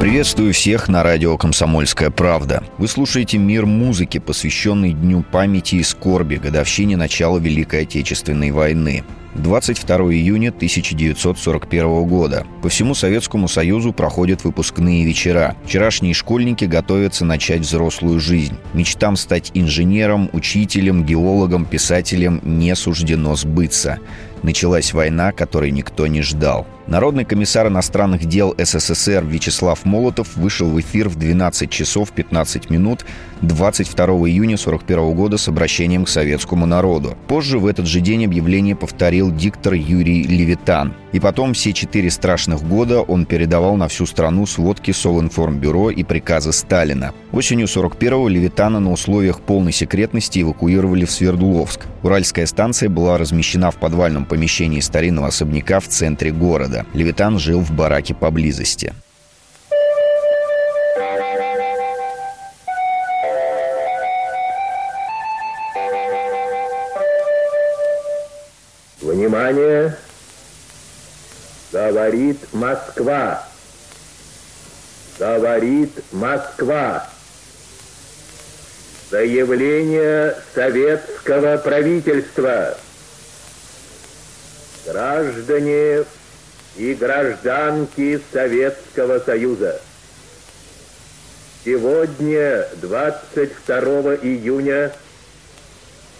Приветствую всех на радио «Комсомольская правда». Вы слушаете «Мир музыки», посвященный Дню памяти и скорби, годовщине начала Великой Отечественной войны. 22 июня 1941 года. По всему Советскому Союзу проходят выпускные вечера. Вчерашние школьники готовятся начать взрослую жизнь. Мечтам стать инженером, учителем, геологом, писателем не суждено сбыться. Началась война, которой никто не ждал. Народный комиссар иностранных дел СССР Вячеслав Молотов вышел в эфир в 12 часов 15 минут 22 июня 1941 года с обращением к советскому народу. Позже в этот же день объявление повторил диктор Юрий Левитан. И потом все четыре страшных года он передавал на всю страну сводки Совинформбюро и приказы Сталина. Осенью 41-го Левитана на условиях полной секретности эвакуировали в Свердловск. Уральская станция была размещена в подвальном помещении старинного особняка в центре города. Левитан жил в бараке поблизости. Внимание! Говорит Москва. Говорит Москва. Заявление советского правительства. Граждане и гражданки Советского Союза. Сегодня, 22 июня,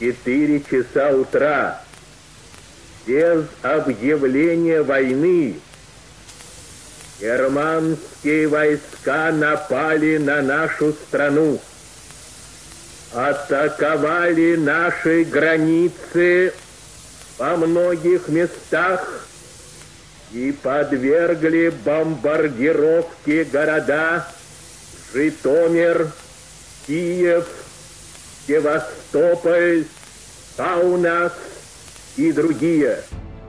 4 часа утра, без объявления войны германские войска напали на нашу страну, атаковали наши границы во многих местах и подвергли бомбардировке города Житомир, Киев, Севастополь, Каунас, и другие.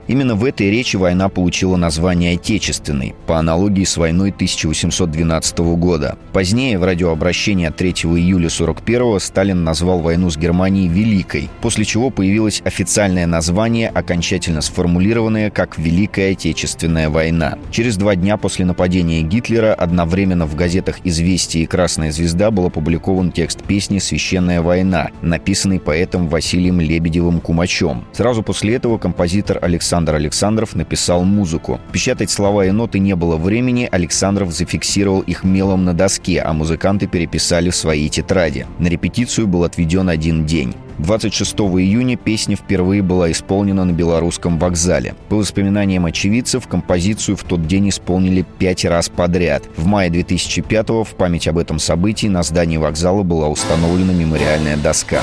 Именно в этой речи война получила название «Отечественной», по аналогии с войной 1812 года. Позднее, в радиообращении от 3 июля 41 Сталин назвал войну с Германией «Великой», после чего появилось официальное название, окончательно сформулированное как «Великая Отечественная война». Через два дня после нападения Гитлера одновременно в газетах «Известия» и «Красная звезда» был опубликован текст песни «Священная война», написанный поэтом Василием Лебедевым-Кумачом. Сразу после этого композитор Александр Александр Александров написал музыку. Печатать слова и ноты не было времени, Александров зафиксировал их мелом на доске, а музыканты переписали в свои тетради. На репетицию был отведен один день. 26 июня песня впервые была исполнена на белорусском вокзале. По воспоминаниям очевидцев, композицию в тот день исполнили пять раз подряд. В мае 2005 в память об этом событии на здании вокзала была установлена мемориальная доска.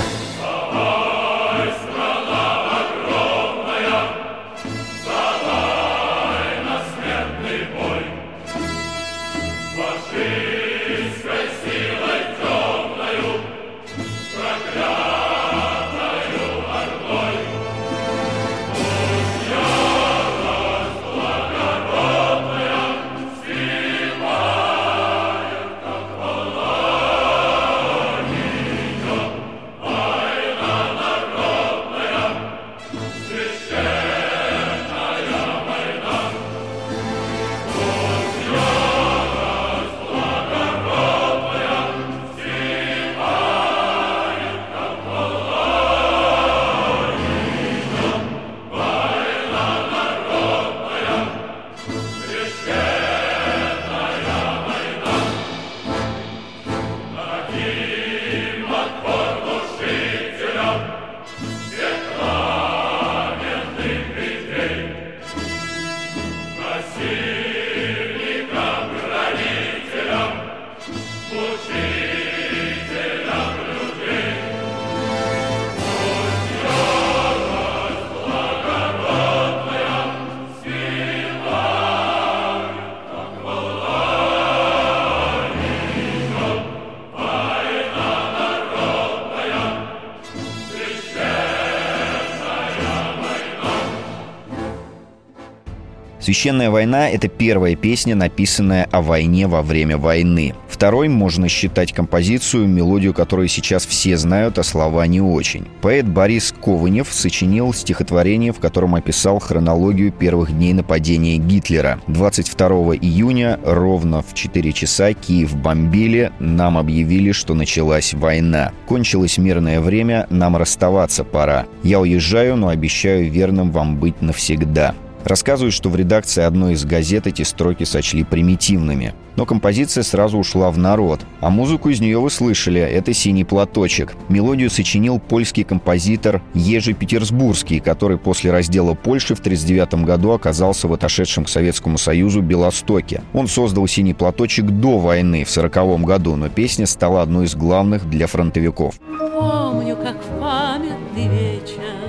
«Священная война» — это первая песня, написанная о войне во время войны. Второй можно считать композицию, мелодию которой сейчас все знают, а слова не очень. Поэт Борис Ковынев сочинил стихотворение, в котором описал хронологию первых дней нападения Гитлера. 22 июня ровно в 4 часа Киев бомбили, нам объявили, что началась война. Кончилось мирное время, нам расставаться пора. Я уезжаю, но обещаю верным вам быть навсегда. Рассказывают, что в редакции одной из газет эти строки сочли примитивными. Но композиция сразу ушла в народ. А музыку из нее вы слышали. Это «Синий платочек». Мелодию сочинил польский композитор Ежи Петербургский, который после раздела Польши в 1939 году оказался в отошедшем к Советскому Союзу Белостоке. Он создал «Синий платочек» до войны в 1940 году, но песня стала одной из главных для фронтовиков. Помню, как в памятный вечер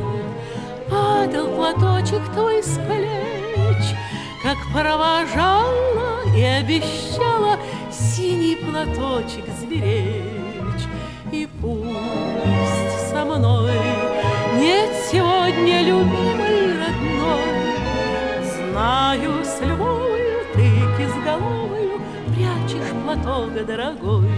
Падал платочек твой с Как провожала и обещала Синий платочек сберечь. И пусть со мной нет сегодня любимый родной, Знаю, с любовью ты кизголовою Прячешь платок дорогой.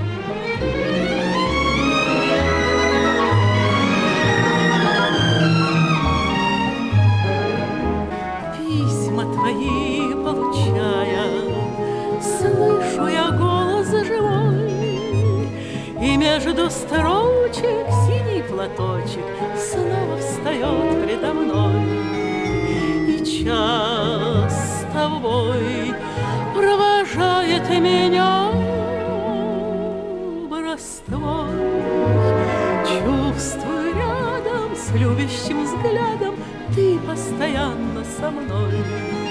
Между строчек синий платочек Снова встает предо мной. И час с тобой провожает меня образ твой. Чувствую рядом с любящим взглядом Ты постоянно со мной.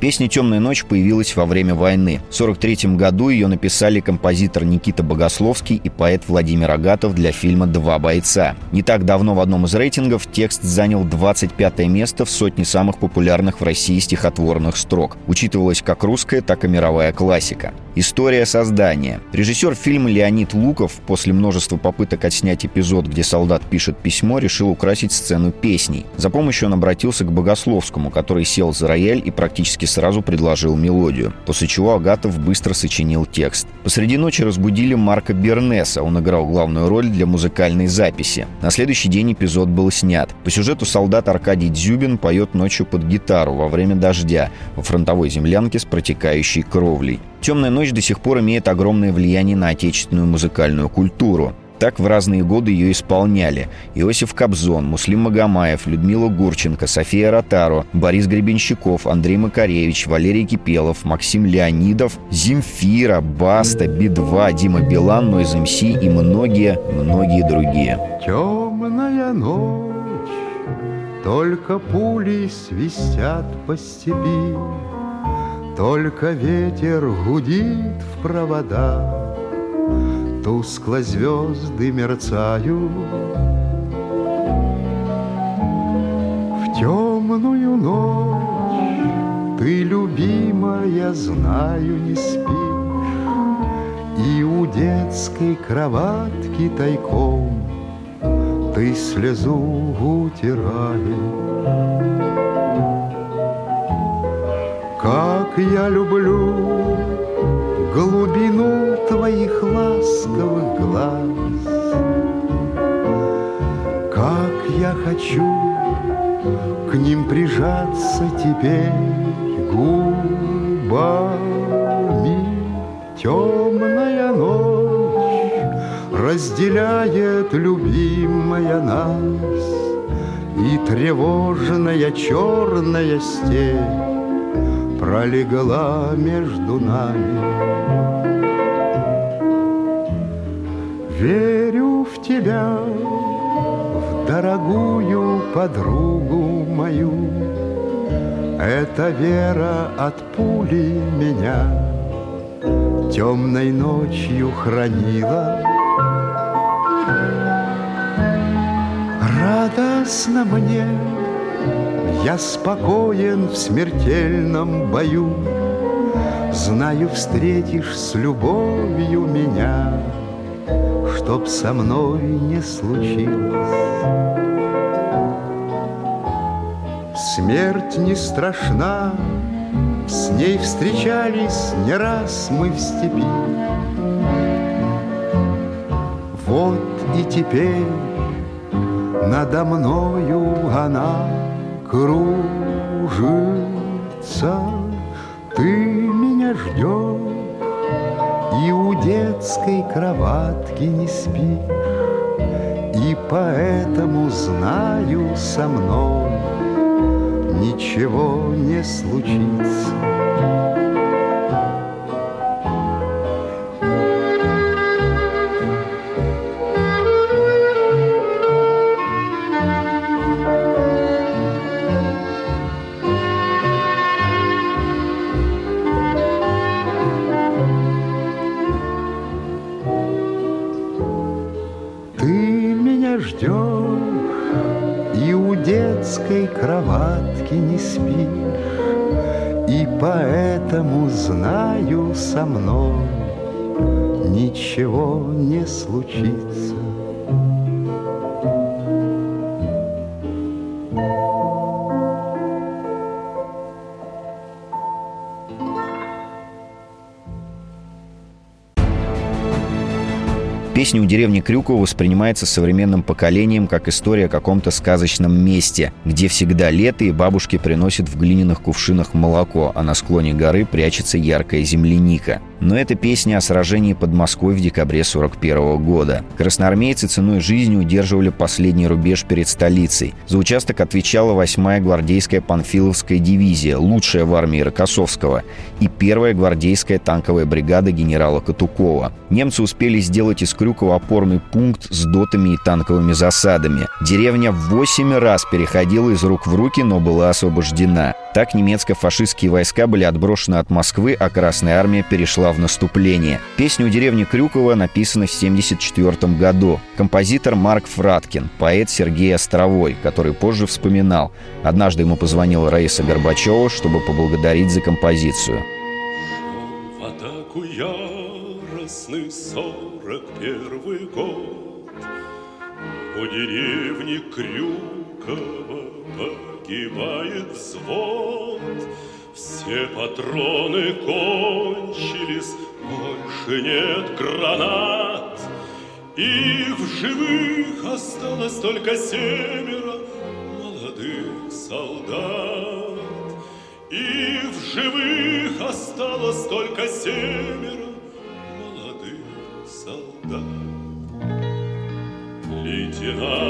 Песня «Темная ночь» появилась во время войны. В 1943 году ее написали композитор Никита Богословский и поэт Владимир Агатов для фильма «Два бойца». Не так давно в одном из рейтингов текст занял 25 место в сотне самых популярных в России стихотворных строк. Учитывалась как русская, так и мировая классика. История создания. Режиссер фильма Леонид Луков после множества попыток отснять эпизод, где солдат пишет письмо, решил украсить сцену песней. За помощью он обратился к Богословскому, который сел за рояль и практически сразу предложил мелодию, после чего Агатов быстро сочинил текст. Посреди ночи разбудили Марка Бернеса, он играл главную роль для музыкальной записи. На следующий день эпизод был снят. По сюжету солдат Аркадий Дзюбин поет ночью под гитару во время дождя во фронтовой землянке с протекающей кровлей. «Темная ночь» до сих пор имеет огромное влияние на отечественную музыкальную культуру. Так в разные годы ее исполняли Иосиф Кобзон, Муслим Магомаев, Людмила Гурченко, София Ротаро, Борис Гребенщиков, Андрей Макаревич, Валерий Кипелов, Максим Леонидов, Земфира, Баста, Би-2, Дима Билан, Нойз МС и многие-многие другие. Темная ночь, только пули свистят по степи, Только ветер гудит в провода, Тускло звезды мерцают. В темную ночь ты, любимая, знаю, не спишь, И у детской кроватки тайком Ты слезу утираешь. Как я люблю глубину твоих ласковых глаз. Как я хочу к ним прижаться теперь губами. Темная ночь разделяет любимая нас, И тревожная черная степь пролегла между нами. Верю в тебя, в дорогую подругу мою. Эта вера от пули меня темной ночью хранила. Радостно мне я спокоен в смертельном бою, Знаю, встретишь с любовью меня чтоб со мной не случилось. Смерть не страшна, с ней встречались не раз мы в степи. Вот и теперь надо мною она кружится. Ты меня ждешь детской кроватки не спишь, И поэтому знаю со мной Ничего не случится. Случится. Песня у деревни Крюкова воспринимается современным поколением как история о каком-то сказочном месте, где всегда лето и бабушки приносят в глиняных кувшинах молоко, а на склоне горы прячется яркая земляника. Но это песня о сражении под Москвой в декабре 41 года. Красноармейцы ценой жизни удерживали последний рубеж перед столицей. За участок отвечала 8-я гвардейская Панфиловская дивизия, лучшая в армии Рокоссовского, и 1-я гвардейская танковая бригада генерала Катукова. Немцы успели сделать из Крюкова опорный пункт с дотами и танковыми засадами. Деревня в 8 раз переходила из рук в руки, но была освобождена. Так немецко-фашистские войска были отброшены от Москвы, а Красная армия перешла в наступление. Песня у деревни Крюкова написана в 1974 году. Композитор Марк Фраткин, поэт Сергей Островой, который позже вспоминал. Однажды ему позвонила Раиса Горбачева, чтобы поблагодарить за композицию. В атаку яростный сорок первый год У деревни Крюкова погибает взвод все патроны кончились, больше нет гранат. И в живых осталось только семеро молодых солдат. И в живых осталось только семеро молодых солдат. Лейтенант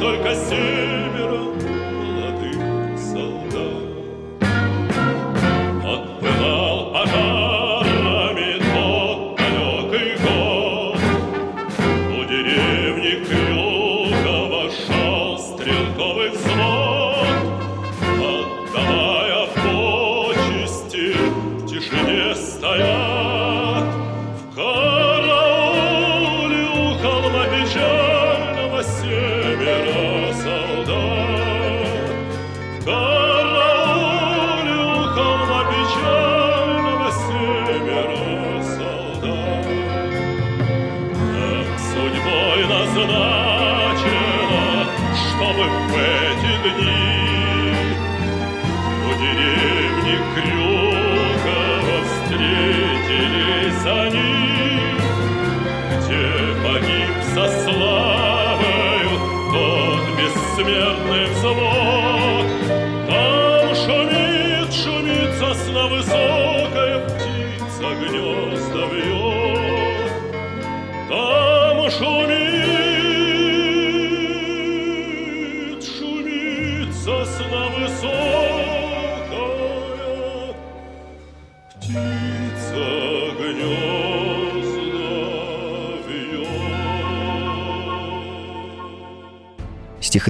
только семеро молодых солдат. Отпылал пожарами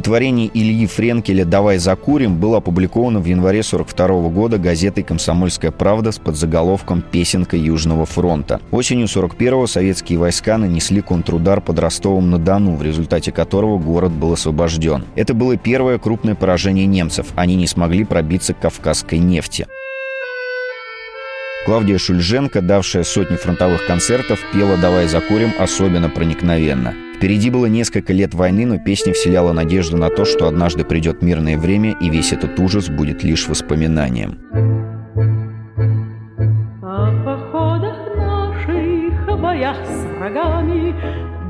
Стихотворение Ильи Френкеля «Давай закурим» было опубликовано в январе 42 года газетой «Комсомольская правда» с подзаголовком «Песенка Южного фронта». Осенью 41-го советские войска нанесли контрудар под Ростовом-на-Дону, в результате которого город был освобожден. Это было первое крупное поражение немцев. Они не смогли пробиться к кавказской нефти. Клавдия Шульженко, давшая сотни фронтовых концертов, пела «Давай закурим» особенно проникновенно. Впереди было несколько лет войны, но песня вселяла надежду на то, что однажды придет мирное время, и весь этот ужас будет лишь воспоминанием. О походах наших, о боях с врагами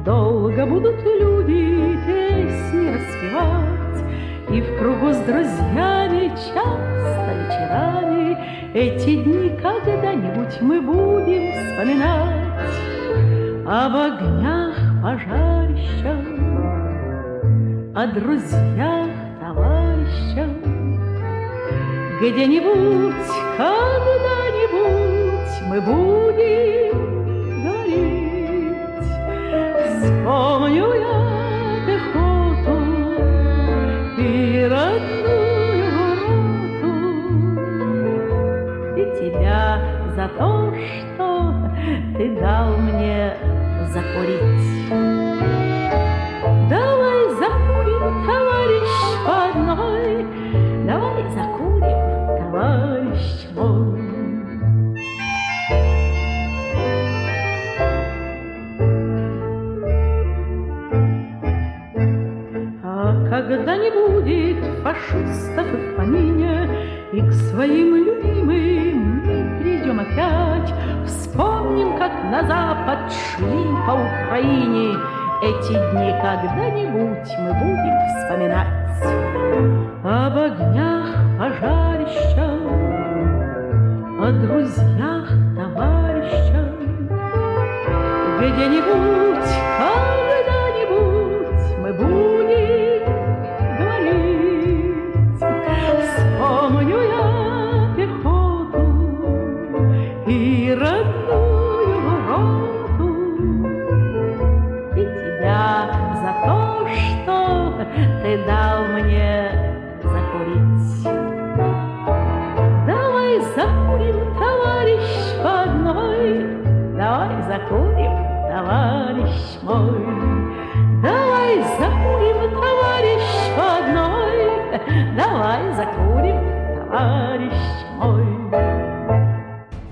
Долго будут люди песни распевать И в кругу с друзьями часто вечерами Эти дни когда-нибудь мы будем вспоминать Об огнях пожарищах, о друзьях товарищах где-нибудь, когда-нибудь мы будем гореть. Вспомню я пехоту и родную роту, и тебя за то, что ты дал мне закурить. Давай закурим, товарищ, по одной, Давай закурим, товарищ мой. А когда не будет фашистов в помине, И к своим любимым На запад шли по Украине, Эти дни когда-нибудь мы будем вспоминать. Об огнях пожарищах, о друзьях, товарищах, где-нибудь, zakorim, tavarish moj.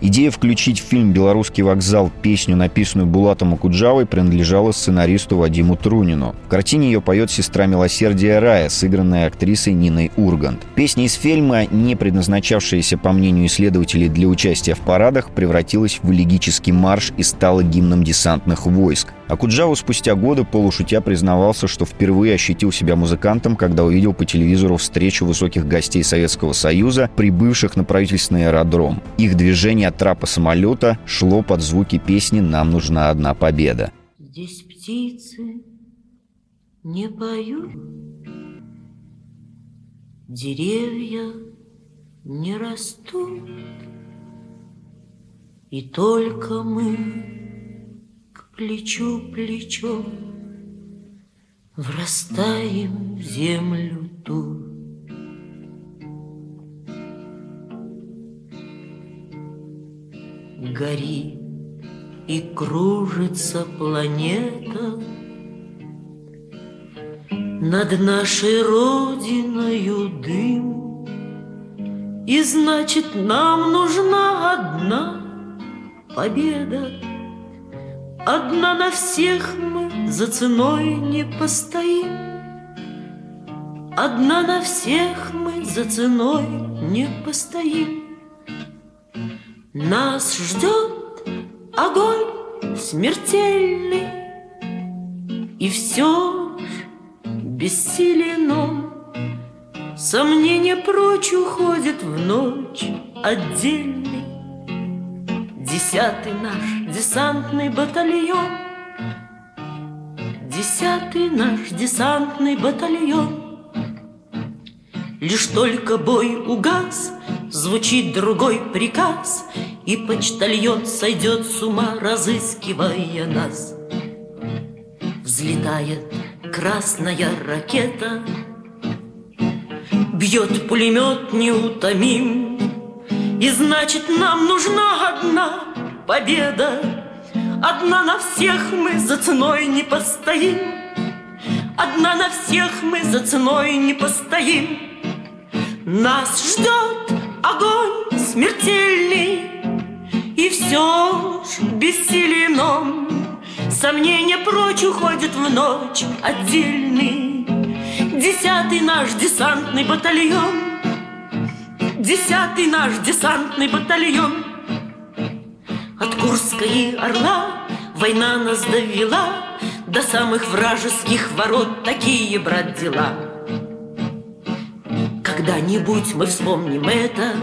Идея включить в фильм «Белорусский вокзал» песню, написанную Булатом Акуджавой, принадлежала сценаристу Вадиму Трунину. В картине ее поет сестра милосердия Рая, сыгранная актрисой Ниной Ургант. Песня из фильма, не предназначавшаяся, по мнению исследователей, для участия в парадах, превратилась в элегический марш и стала гимном десантных войск. Акуджава спустя годы полушутя признавался, что впервые ощутил себя музыкантом, когда увидел по телевизору встречу высоких гостей Советского Союза, прибывших на правительственный аэродром. Их движение трапа самолета шло под звуки песни «Нам нужна одна победа». Здесь птицы не поют, деревья не растут, и только мы к плечу плечо врастаем в землю ту. Гори и кружится планета Над нашей родиною дым. И значит нам нужна одна победа Одна на всех мы за ценой не постоим Одна на всех мы за ценой не постоим Нас ждет огонь смертельный, И все ж бессилен он. Сомнения прочь уходят в ночь отдельный. Десятый наш десантный батальон Десятый наш десантный батальон Лишь только бой угас, звучит другой приказ, И почтальон сойдет с ума, разыскивая нас. Взлетает красная ракета, Бьет пулемет неутомим, И значит нам нужна одна победа. Одна на всех мы за ценой не постоим, Одна на всех мы за ценой не постоим. Нас ждет огонь смертельный, И все ж бессилен. Сомнения прочь уходят в ночь отдельный. Десятый наш десантный батальон, Десятый наш десантный батальон. От Курска и Орла война нас довела До самых вражеских ворот такие, брат, дела. Когда-нибудь мы вспомним это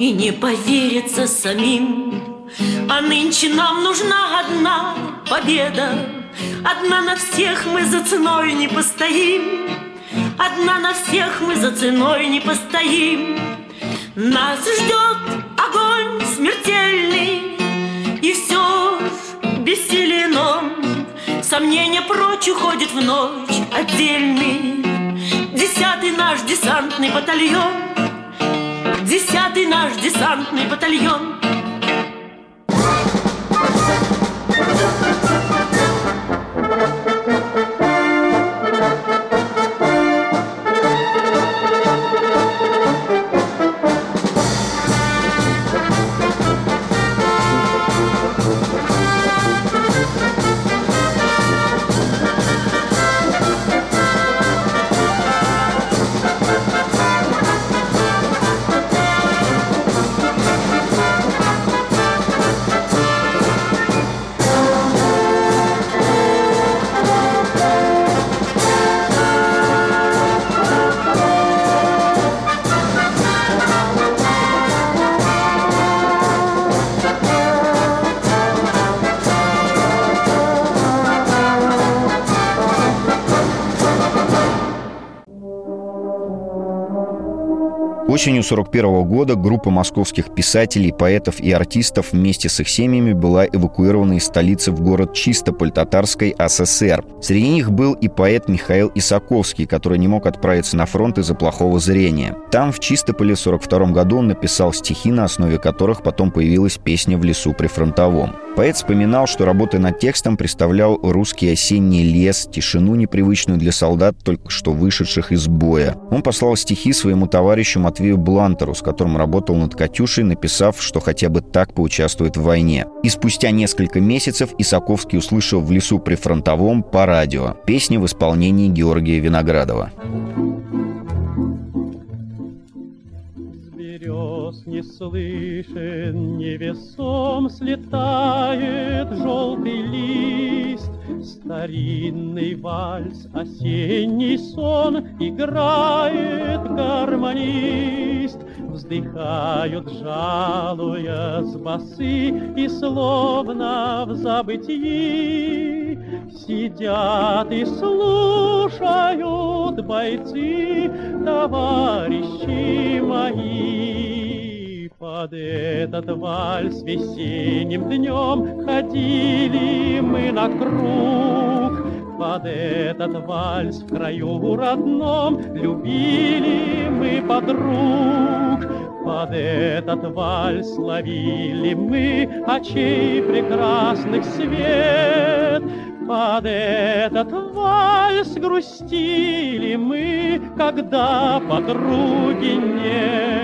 И не поверится самим. А нынче нам нужна одна победа. Одна на всех мы за ценой не постоим. Одна на всех мы за ценой не постоим. Нас ждет огонь смертельный И все ж бессилен он Сомнения прочь уходит в ночь отдельный Десятый наш десантный батальон. Десятый наш десантный батальон Осенью 41 года группа московских писателей, поэтов и артистов вместе с их семьями была эвакуирована из столицы в город Чистополь Татарской ССР. Среди них был и поэт Михаил Исаковский, который не мог отправиться на фронт из-за плохого зрения. Там, в Чистополе, в 42 году он написал стихи, на основе которых потом появилась песня «В лесу при фронтовом». Поэт вспоминал, что работая над текстом представлял русский осенний лес, тишину непривычную для солдат, только что вышедших из боя. Он послал стихи своему товарищу Матвею Блантеру, с которым работал над «Катюшей», написав, что хотя бы так поучаствует в войне. И спустя несколько месяцев Исаковский услышал в лесу при фронтовом по радио песни в исполнении Георгия Виноградова. Берез не слышен, невесом слетает желтый лист. Старинный вальс, осенний сон играет гармонист. Вздыхают, жалуя с басы и словно в забытии Сидят и слушают бойцы, товарищи мои. Под этот вальс весенним днем ходили мы на круг, под этот вальс в краю родном любили мы подруг. Под этот вальс ловили мы очей прекрасных свет. Под этот вальс грустили мы, когда подруги нет.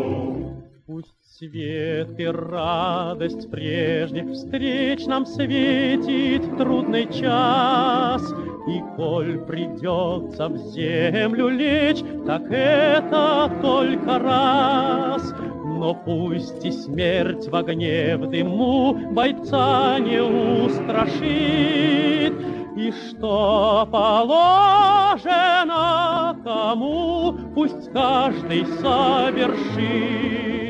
Свет и радость прежних встреч нам светит в трудный час, И коль придется в землю лечь, так это только раз. Но пусть и смерть в огне в дыму бойца не устрашит, И что положено кому, пусть каждый совершит.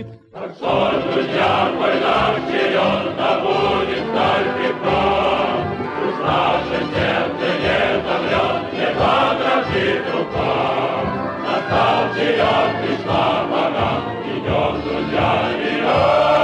Настал черед, пришла пора, идем, друзья, вперед.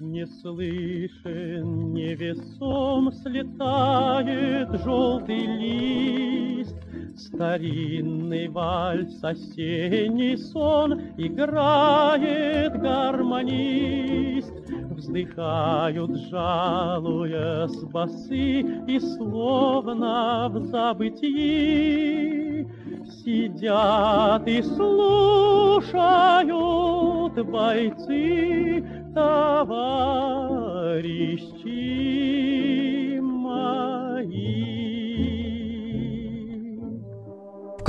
Не слышен, невесом слетает желтый лист. Старинный вальс, осенний сон играет гармонист. Вздыхают, жалуясь басы, и словно в забытии Сидят и слушают бойцы, товарищи мои.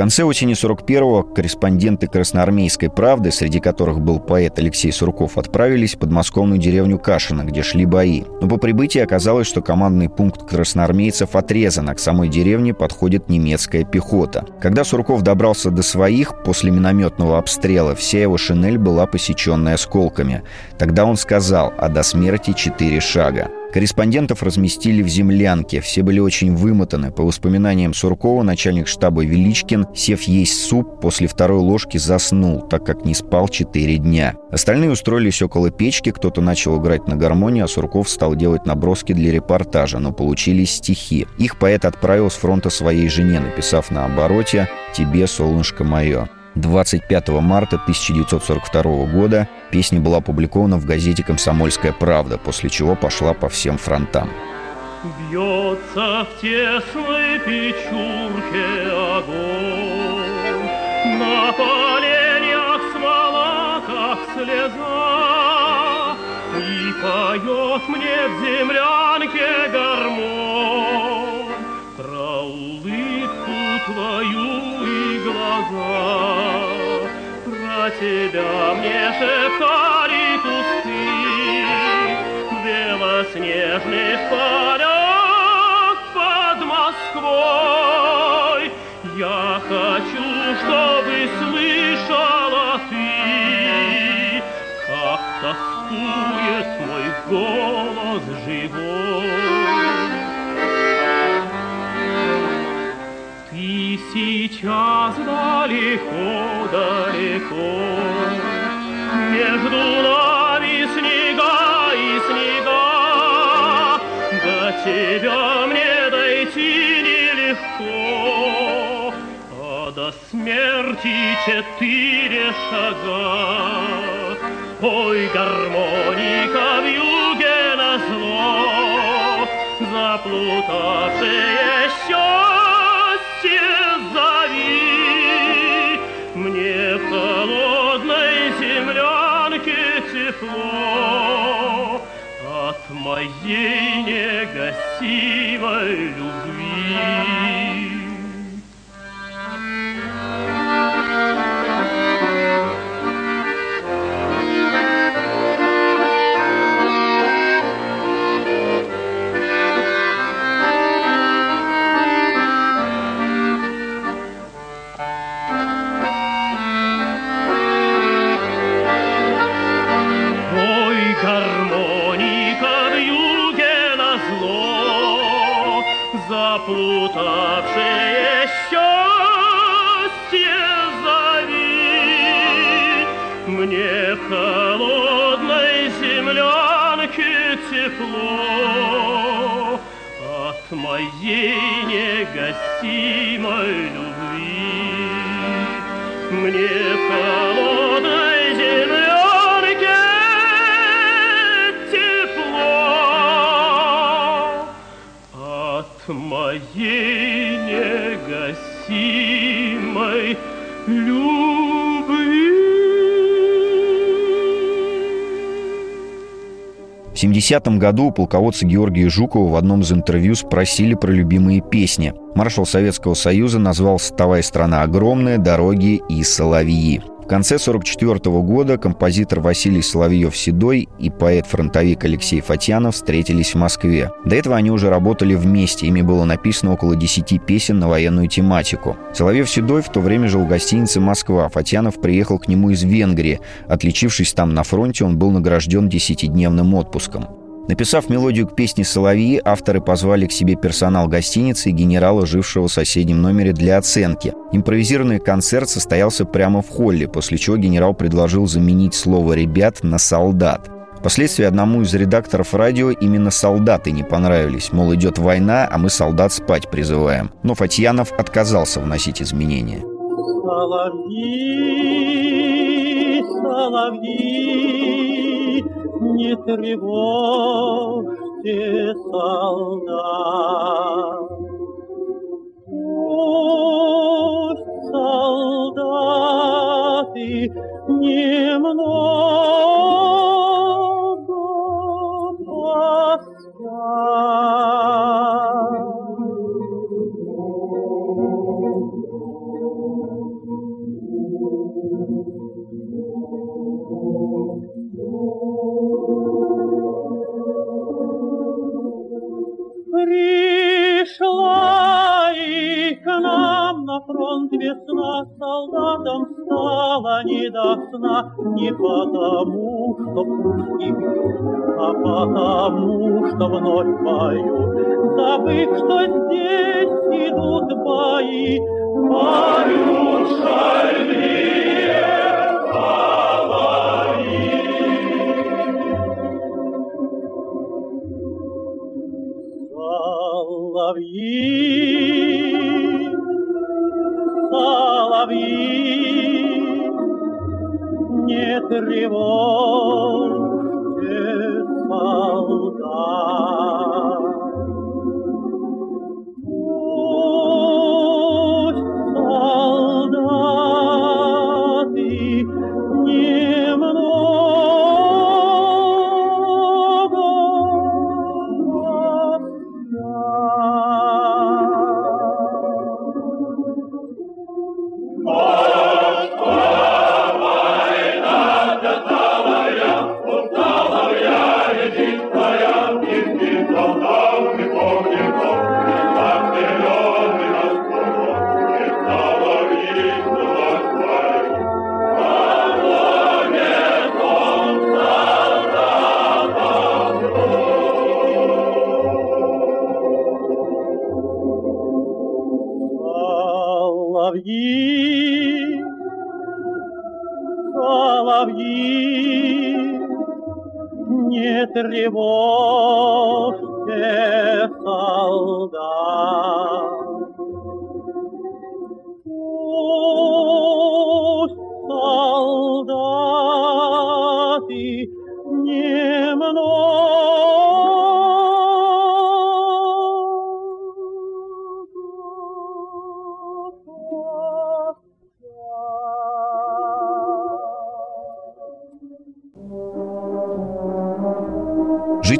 Конце осени 41-го корреспонденты Красноармейской правды, среди которых был поэт Алексей Сурков, отправились в подмосковную деревню Кашино, где шли бои. Но по прибытии оказалось, что командный пункт красноармейцев отрезан, а к самой деревне подходит немецкая пехота. Когда Сурков добрался до своих, после минометного обстрела вся его шинель была посеченная осколками. Тогда он сказал, а до смерти четыре шага. Корреспондентов разместили в землянке. Все были очень вымотаны. По воспоминаниям Суркова, начальник штаба Величкин, сев есть суп, после второй ложки заснул, так как не спал четыре дня. Остальные устроились около печки, кто-то начал играть на гармонии, а Сурков стал делать наброски для репортажа, но получились стихи. Их поэт отправил с фронта своей жене, написав на обороте «Тебе, солнышко мое». 25 марта 1942 года песня была опубликована в газете «Комсомольская правда», после чего пошла по всем фронтам. Бьется в тесной печурке огонь, На поленьях смола, как слеза, И поет мне в землянке гармонь тебя мне шептали кусты белоснежных полях под Москвой. Я хочу, чтобы слышала ты, Как тоскует мой голос живой. Ты сейчас далеко-далеко, смерти четыре шага. Ой, гармоника в юге назло, Заплутавшее счастье зови. Мне в холодной землянке тепло От моей негасимой любви. Запутавшее счастье зови. Мне в холодной землянке тепло От моей негасимой любви. Мне холодной моей негасимой любви. В 70-м году у полководца Георгия Жукова в одном из интервью спросили про любимые песни. Маршал Советского Союза назвал «Вставая страна огромная», «Дороги» и «Соловьи» конце 1944 года композитор Василий Соловьев-Седой и поэт-фронтовик Алексей Фатьянов встретились в Москве. До этого они уже работали вместе, ими было написано около 10 песен на военную тематику. Соловьев-Седой в то время жил в гостинице «Москва». Фатьянов приехал к нему из Венгрии. Отличившись там на фронте, он был награжден десятидневным отпуском. Написав мелодию к песне «Соловьи», авторы позвали к себе персонал гостиницы и генерала, жившего в соседнем номере, для оценки. Импровизированный концерт состоялся прямо в холле, после чего генерал предложил заменить слово «ребят» на «солдат». Впоследствии одному из редакторов радио именно солдаты не понравились. Мол, идет война, а мы солдат спать призываем. Но Фатьянов отказался вносить изменения. Соловьи, соловьи, не тревожьте солдат. Пусть солдаты немного поспят. Пришла и к нам на фронт весна, Солдатам стало не до сна, Не потому, что пушки бьют, А потому, что вновь поют, Забыв, что здесь идут бои, Поют шальные соловьи, соловьи, не тревожьте солдат.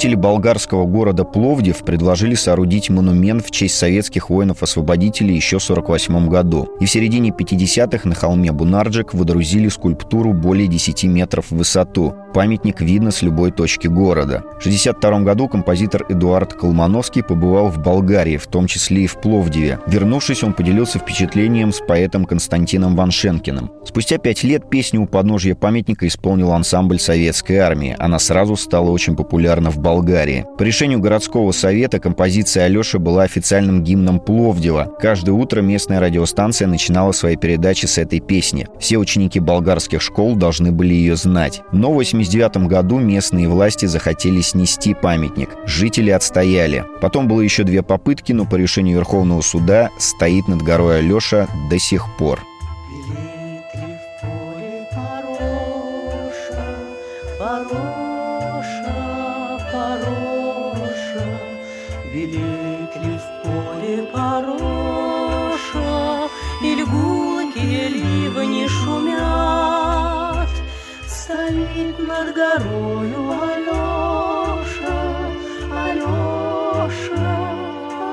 Жители болгарского города Пловдив предложили соорудить монумент в честь советских воинов-освободителей еще в 1948 году. И в середине 50-х на холме Бунарджик водрузили скульптуру более 10 метров в высоту. Памятник видно с любой точки города. В 1962 году композитор Эдуард Колмановский побывал в Болгарии, в том числе и в Пловдиве. Вернувшись, он поделился впечатлением с поэтом Константином Ваншенкиным. Спустя пять лет песню у подножья памятника исполнил ансамбль советской армии. Она сразу стала очень популярна в Болгарии. По решению городского совета композиция Алёши была официальным гимном Пловдива. Каждое утро местная радиостанция начинала свои передачи с этой песни. Все ученики болгарских школ должны были ее знать. Но в 1989 году местные власти захотели снести памятник. Жители отстояли. Потом было еще две попытки, но по решению Верховного суда стоит над горой Алёша до сих пор. Пороша, поле пороша, И льгулки ливни шумят, Стоит над горою Алеша, Алеша,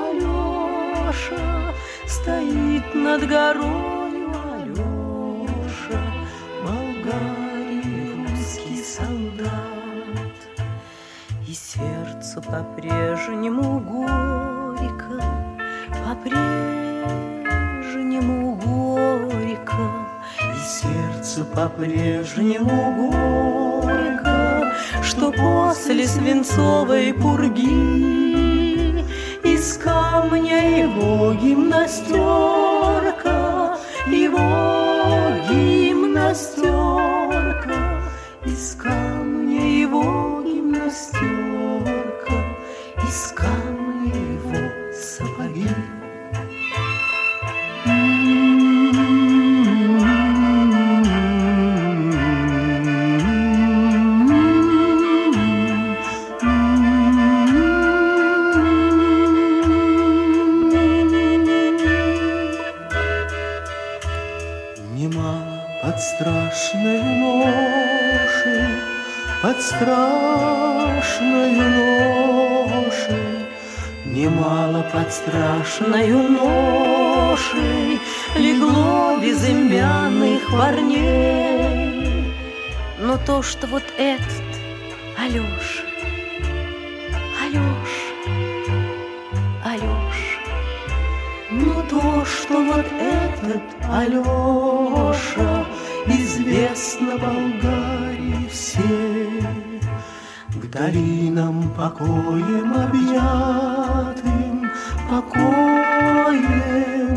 Алеша, Стоит над горою Алеша, Болгарий русский солдат. И сердцу по-прежнему горько, по-прежнему горько, И сердцу по-прежнему горько, Что после свинцовой пурги Из камня его гимнастерка, Его гимнастерка, Немало под страшной Ною ношей легло безымянных парней. Но то, что вот этот Алеша, Алеша, Алеша, ну то, что вот этот Алеша известно Болгарии всей, Долинам покоем объятым, покоем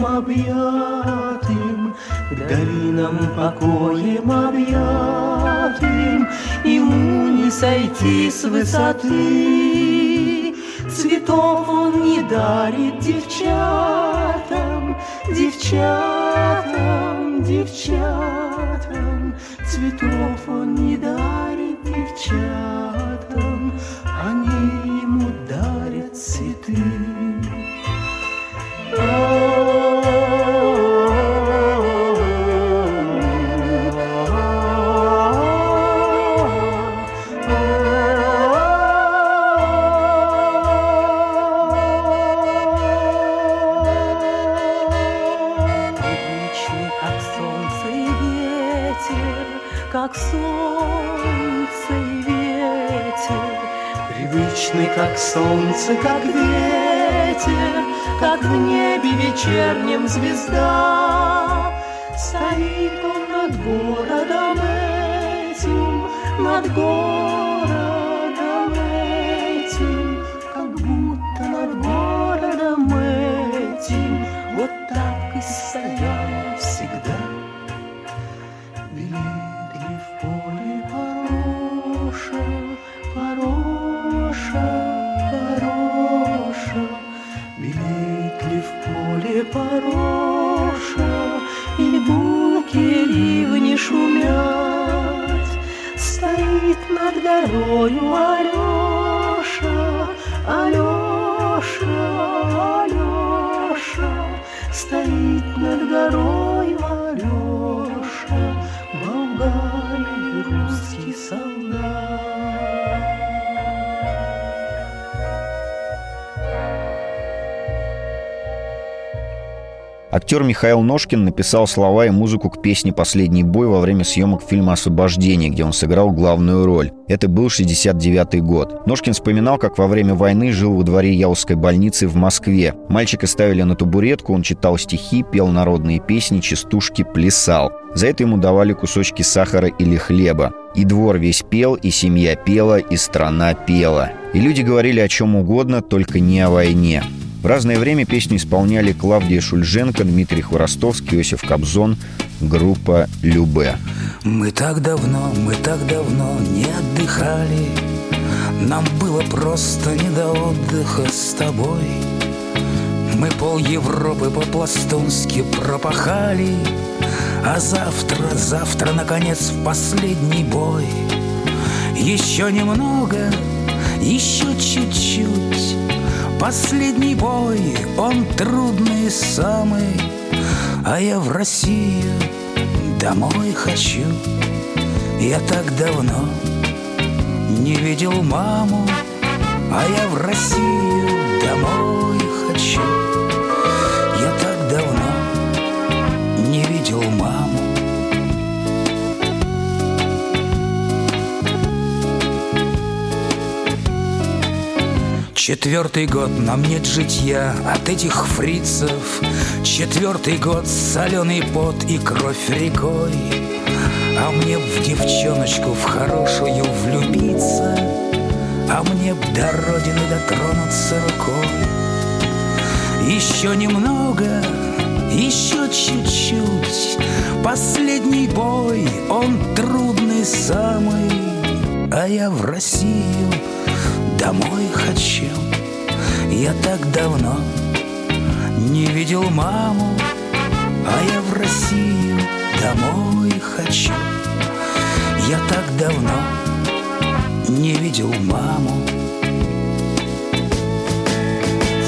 объятым, К долинам покоем объятым, Ему не сойти с высоты, Цветов он не дарит девчатам, девчатам, девчатам. Цветов он не дарит девчатам, как солнце и ветер, Привычный, как солнце, как ветер, как в небе вечернем звезда. Стоит он над городом этим, над городом пороша, и булки ливни шумят. Стоит над горою Алеша, Актер Михаил Ножкин написал слова и музыку к песне «Последний бой» во время съемок фильма «Освобождение», где он сыграл главную роль. Это был 69 год. Ножкин вспоминал, как во время войны жил во дворе Яузской больницы в Москве. Мальчика ставили на табуретку, он читал стихи, пел народные песни, частушки, плясал. За это ему давали кусочки сахара или хлеба. И двор весь пел, и семья пела, и страна пела. И люди говорили о чем угодно, только не о войне. В разное время песню исполняли Клавдия Шульженко, Дмитрий Хворостовский, Иосиф Кобзон, группа «Любе». Мы так давно, мы так давно не отдыхали. Нам было просто не до отдыха с тобой. Мы пол Европы по-пластунски пропахали. А завтра, завтра, наконец, в последний бой. Еще немного, еще чуть-чуть Последний бой, он трудный самый А я в Россию домой хочу. Я так давно не видел маму А я в Россию домой хочу. Я так давно не видел маму Четвертый год нам нет житья от этих фрицев. Четвертый год соленый пот и кровь рекой. А мне в девчоночку в хорошую влюбиться. А мне б до родины дотронуться рукой. Еще немного, еще чуть-чуть. Последний бой, он трудный самый. А я в Россию домой хочу. Я так давно не видел маму А я в Россию домой хочу. Я так давно не видел маму.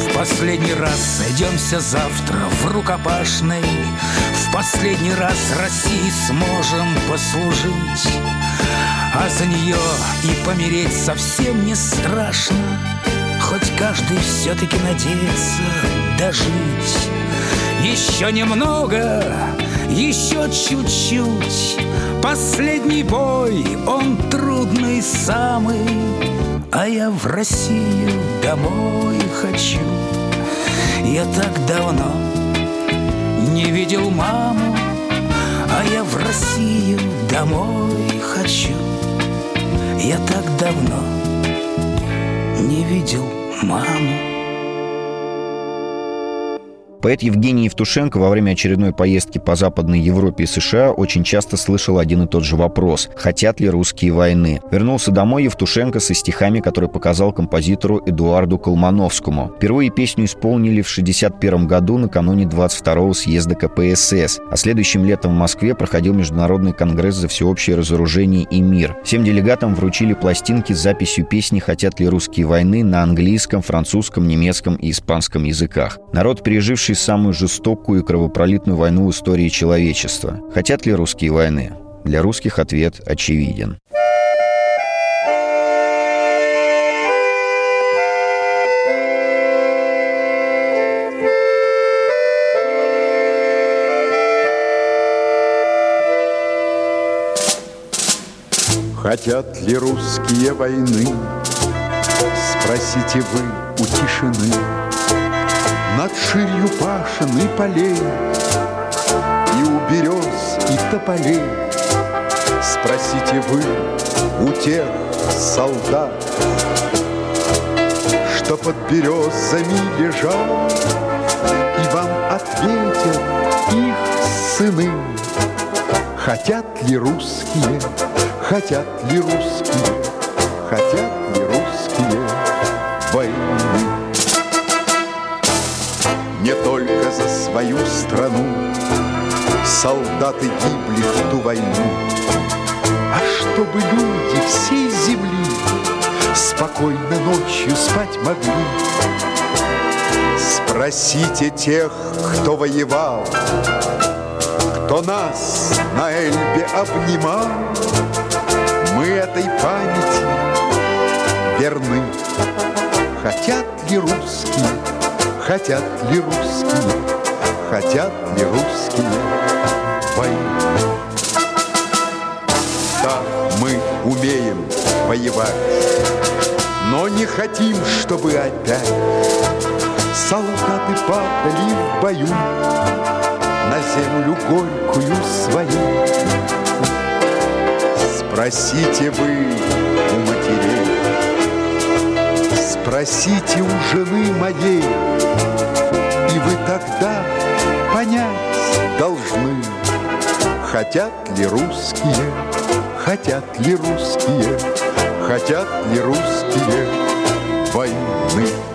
В последний раз сойдемся завтра в рукопашной. В последний раз России сможем послужить а за нее и помереть совсем не страшно. Хоть каждый все-таки надеется дожить. Еще немного, еще чуть-чуть. Последний бой, он трудный самый. А я в Россию домой хочу. Я так давно не видел маму. А я в Россию домой хочу я так давно не видел маму. Поэт Евгений Евтушенко во время очередной поездки по Западной Европе и США очень часто слышал один и тот же вопрос – хотят ли русские войны? Вернулся домой Евтушенко со стихами, которые показал композитору Эдуарду Колмановскому. Впервые песню исполнили в 1961 году накануне 22-го съезда КПСС, а следующим летом в Москве проходил Международный конгресс за всеобщее разоружение и мир. Всем делегатам вручили пластинки с записью песни «Хотят ли русские войны» на английском, французском, немецком и испанском языках. Народ, переживший самую жестокую и кровопролитную войну в истории человечества. Хотят ли русские войны? Для русских ответ очевиден. Хотят ли русские войны? Спросите вы у тишины Над ширью пашин и полей И у берез и тополей. Спросите вы у тех солдат Что под березами лежат И вам ответят их сыны. Хотят ли русские? Хотят ли русские, хотят Не только за свою страну Солдаты гибли в ту войну, А чтобы люди всей земли Спокойно ночью спать могли. Спросите тех, кто воевал, Кто нас на Эльбе обнимал, мы этой памяти верны. Хотят ли русские, хотят ли русские, хотят ли русские войны? Да, мы умеем воевать, но не хотим, чтобы опять солдаты падали в бою на землю горькую свою. Спросите вы спросите у жены моей, И вы тогда понять должны, Хотят ли русские, хотят ли русские, Хотят ли русские войны.